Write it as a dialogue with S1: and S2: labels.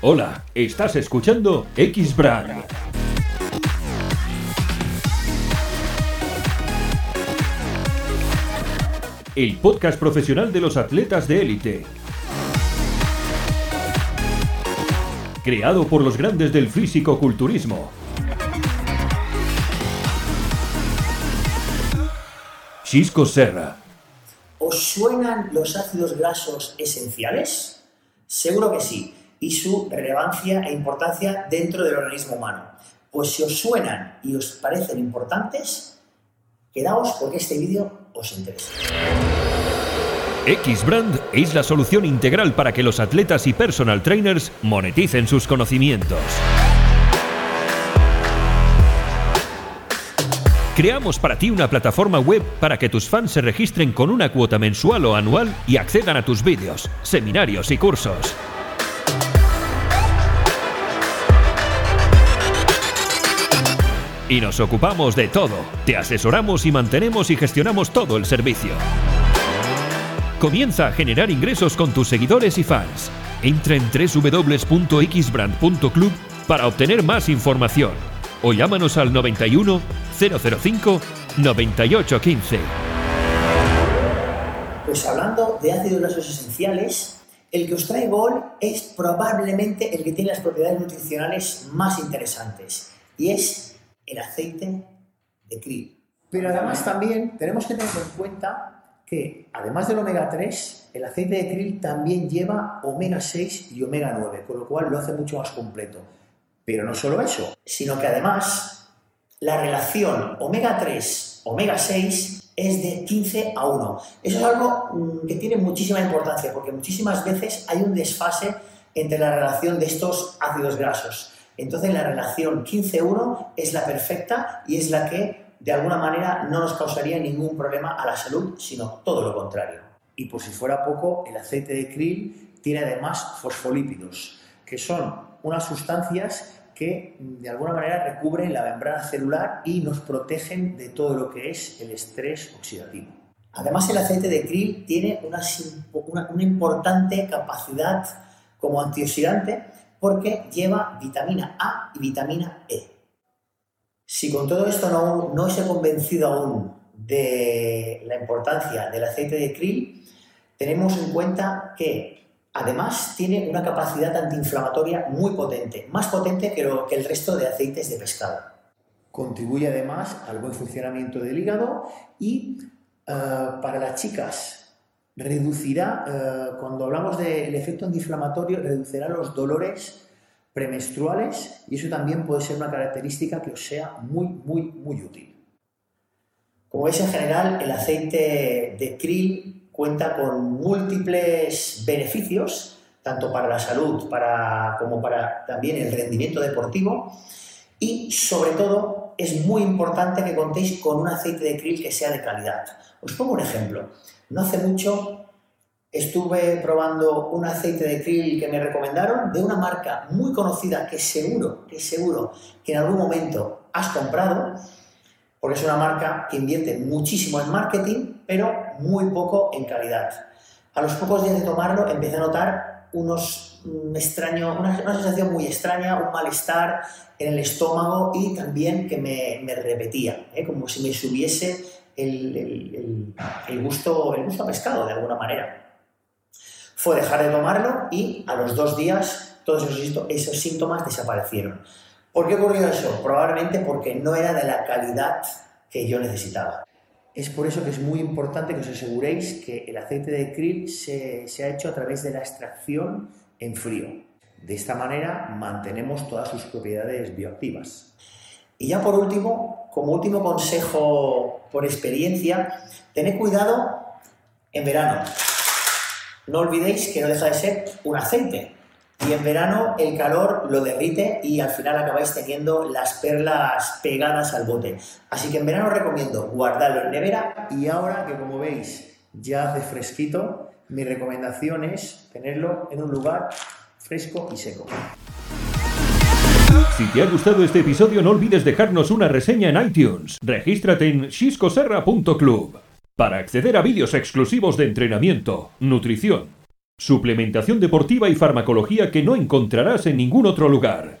S1: Hola, estás escuchando X-Brand. El podcast profesional de los atletas de élite. Creado por los grandes del físico-culturismo. Chisco Serra.
S2: ¿Os suenan los ácidos grasos esenciales? Seguro que sí, y su relevancia e importancia dentro del organismo humano. Pues si os suenan y os parecen importantes, quedaos porque este vídeo os interesa.
S1: X-Brand es la solución integral para que los atletas y personal trainers moneticen sus conocimientos. Creamos para ti una plataforma web para que tus fans se registren con una cuota mensual o anual y accedan a tus vídeos, seminarios y cursos. Y nos ocupamos de todo. Te asesoramos y mantenemos y gestionamos todo el servicio. Comienza a generar ingresos con tus seguidores y fans. Entra en www.xbrand.club para obtener más información o llámanos al 91 005 9815.
S2: Pues hablando de ácidos grasos esenciales, el que os traigo hoy es probablemente el que tiene las propiedades nutricionales más interesantes y es el aceite de krill. Pero además también tenemos que tener en cuenta que además del omega 3, el aceite de krill también lleva omega 6 y omega 9, con lo cual lo hace mucho más completo. Pero no solo eso, sino que además la relación omega 3, omega 6 es de 15 a 1. Eso es algo mm, que tiene muchísima importancia porque muchísimas veces hay un desfase entre la relación de estos ácidos grasos. Entonces la relación 15-1 es la perfecta y es la que de alguna manera no nos causaría ningún problema a la salud, sino todo lo contrario. Y por si fuera poco, el aceite de krill tiene además fosfolípidos, que son unas sustancias que de alguna manera recubren la membrana celular y nos protegen de todo lo que es el estrés oxidativo. Además, el aceite de krill tiene una, una, importante capacidad como antioxidante porque lleva vitamina A y vitamina E. Si con todo esto no, no os he convencido aún de la importancia del aceite de krill, tenemos en cuenta que Además, tiene una capacidad antiinflamatoria muy potente, más potente que, el resto de aceites de pescado. Contribuye además al buen funcionamiento del hígado y eh, para las chicas reducirá, eh, cuando hablamos del efecto antiinflamatorio, reducirá los dolores premenstruales y eso también puede ser una característica que os sea muy, muy, muy útil. Como veis, en general, el aceite de krill cuenta con múltiples beneficios, tanto para la salud para, como para también el rendimiento deportivo. Y sobre todo es muy importante que contéis con un aceite de krill que sea de calidad. Os pongo un ejemplo. No hace mucho estuve probando un aceite de krill que me recomendaron de una marca muy conocida que seguro, que seguro que en algún momento has comprado porque es una marca que invierte muchísimo en marketing, pero muy poco en calidad. A los pocos días de tomarlo empecé a notar unos un extraño, una, sensación muy extraña, un malestar en el estómago y también que me, me repetía, ¿eh? como si me subiese el, el, el, gusto, el gusto a pescado de alguna manera. Fue dejar de tomarlo y a los dos días todos esos, esos síntomas desaparecieron. ¿Por qué ocurrió eso? Probablemente porque no era de la calidad que yo necesitaba. Es por eso que es muy importante que os aseguréis que el aceite de krill se, se ha hecho a través de la extracción en frío. De esta manera mantenemos todas sus propiedades bioactivas. Y ya por último, como último consejo por experiencia, tened cuidado en verano. No olvidéis que no deja de ser un aceite, y en verano el calor lo derrite y al final acabáis teniendo las perlas pegadas al bote. Así que en verano os recomiendo guardarlo en nevera y ahora que como veis ya hace fresquito, mi recomendación es tenerlo en un lugar fresco y seco.
S1: Si te ha gustado este episodio no olvides dejarnos una reseña en iTunes. Regístrate en xiscoserra.club para acceder a vídeos exclusivos de entrenamiento, nutrición Suplementación deportiva y farmacología que no encontrarás en ningún otro lugar.